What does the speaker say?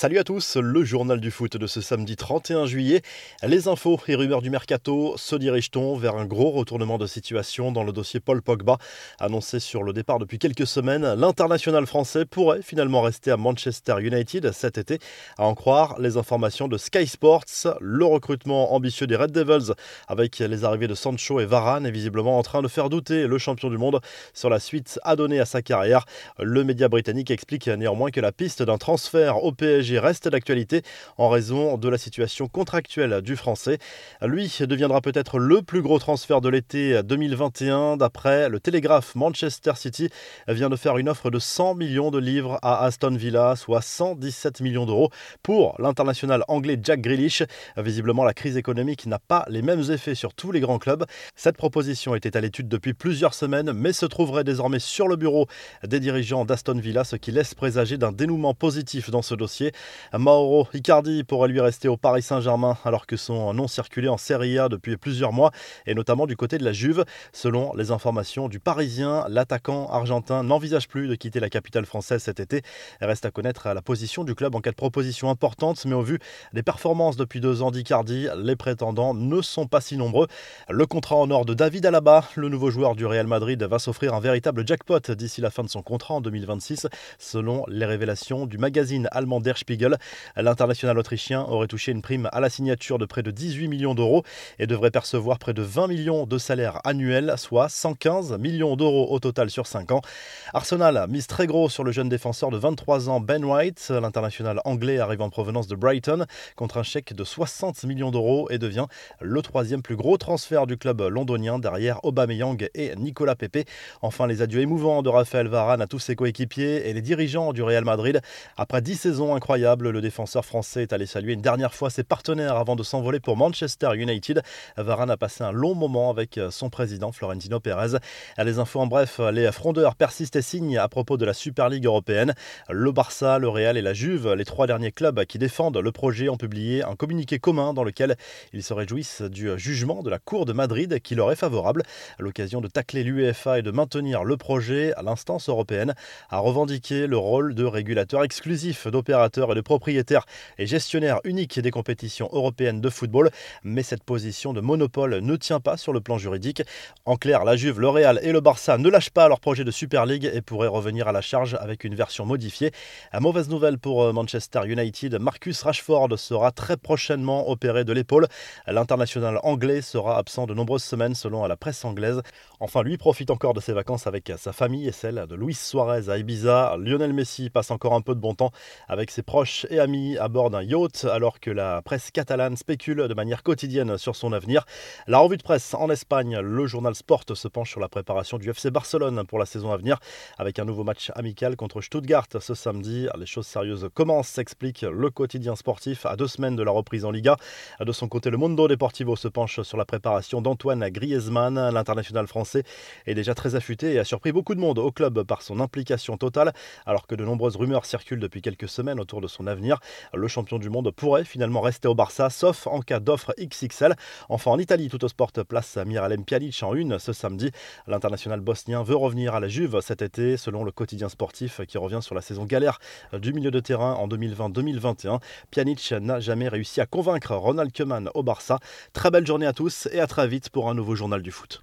Salut à tous, le journal du foot de ce samedi 31 juillet. Les infos et rumeurs du mercato se dirigent-on vers un gros retournement de situation dans le dossier Paul Pogba Annoncé sur le départ depuis quelques semaines, l'international français pourrait finalement rester à Manchester United cet été. À en croire les informations de Sky Sports, le recrutement ambitieux des Red Devils avec les arrivées de Sancho et Varane est visiblement en train de faire douter le champion du monde sur la suite à donner à sa carrière. Le média britannique explique néanmoins que la piste d'un transfert au PSG reste d'actualité en raison de la situation contractuelle du français. Lui deviendra peut-être le plus gros transfert de l'été 2021. D'après le Télégraphe, Manchester City vient de faire une offre de 100 millions de livres à Aston Villa, soit 117 millions d'euros pour l'international anglais Jack Grealish. Visiblement, la crise économique n'a pas les mêmes effets sur tous les grands clubs. Cette proposition était à l'étude depuis plusieurs semaines, mais se trouverait désormais sur le bureau des dirigeants d'Aston Villa, ce qui laisse présager d'un dénouement positif dans ce dossier. Mauro Icardi pourrait lui rester au Paris Saint-Germain alors que son nom circulait en Serie A depuis plusieurs mois et notamment du côté de la Juve. Selon les informations du Parisien, l'attaquant argentin n'envisage plus de quitter la capitale française cet été. Reste à connaître la position du club en cas de proposition importante, mais au vu des performances depuis deux ans d'Icardi, les prétendants ne sont pas si nombreux. Le contrat en or de David Alaba, le nouveau joueur du Real Madrid, va s'offrir un véritable jackpot d'ici la fin de son contrat en 2026, selon les révélations du magazine allemand Der L'international autrichien aurait touché une prime à la signature de près de 18 millions d'euros et devrait percevoir près de 20 millions de salaires annuels, soit 115 millions d'euros au total sur 5 ans. Arsenal mise très gros sur le jeune défenseur de 23 ans Ben White. L'international anglais arrive en provenance de Brighton contre un chèque de 60 millions d'euros et devient le troisième plus gros transfert du club londonien derrière Aubameyang et Nicolas Pepe. Enfin, les adieux émouvants de Raphaël Varane à tous ses coéquipiers et les dirigeants du Real Madrid. Après 10 saisons incroyables, le défenseur français est allé saluer une dernière fois ses partenaires avant de s'envoler pour Manchester United. Varane a passé un long moment avec son président Florentino Pérez. Les infos en bref, les frondeurs persistent et signent à propos de la Super League européenne. Le Barça, le Real et la Juve, les trois derniers clubs qui défendent le projet, ont publié un communiqué commun dans lequel ils se réjouissent du jugement de la Cour de Madrid qui leur est favorable. À l'occasion de tacler l'UEFA et de maintenir le projet, l'instance européenne a revendiqué le rôle de régulateur exclusif d'opérateurs et de propriétaire et gestionnaire unique des compétitions européennes de football. Mais cette position de monopole ne tient pas sur le plan juridique. En clair, la Juve, le Real et le Barça ne lâchent pas leur projet de Super League et pourraient revenir à la charge avec une version modifiée. À mauvaise nouvelle pour euh, Manchester United, Marcus Rashford sera très prochainement opéré de l'épaule. L'international anglais sera absent de nombreuses semaines selon la presse anglaise. Enfin, lui profite encore de ses vacances avec sa famille et celle de Luis Suarez à Ibiza. Lionel Messi passe encore un peu de bon temps avec ses proches et amis à bord d'un yacht alors que la presse catalane spécule de manière quotidienne sur son avenir. La revue de presse en Espagne, le journal Sport se penche sur la préparation du FC Barcelone pour la saison à venir avec un nouveau match amical contre Stuttgart ce samedi. Les choses sérieuses commencent, s'explique le quotidien sportif à deux semaines de la reprise en Liga. De son côté, le Mundo Deportivo se penche sur la préparation d'Antoine Griezmann. L'international français est déjà très affûté et a surpris beaucoup de monde au club par son implication totale alors que de nombreuses rumeurs circulent depuis quelques semaines autour de son avenir. Le champion du monde pourrait finalement rester au Barça, sauf en cas d'offre XXL. Enfin, en Italie, tout au sport place Miralem Pjanic en une ce samedi. L'international bosnien veut revenir à la Juve cet été, selon le quotidien sportif qui revient sur la saison galère du milieu de terrain en 2020-2021. Pjanic n'a jamais réussi à convaincre Ronald Koeman au Barça. Très belle journée à tous et à très vite pour un nouveau journal du foot.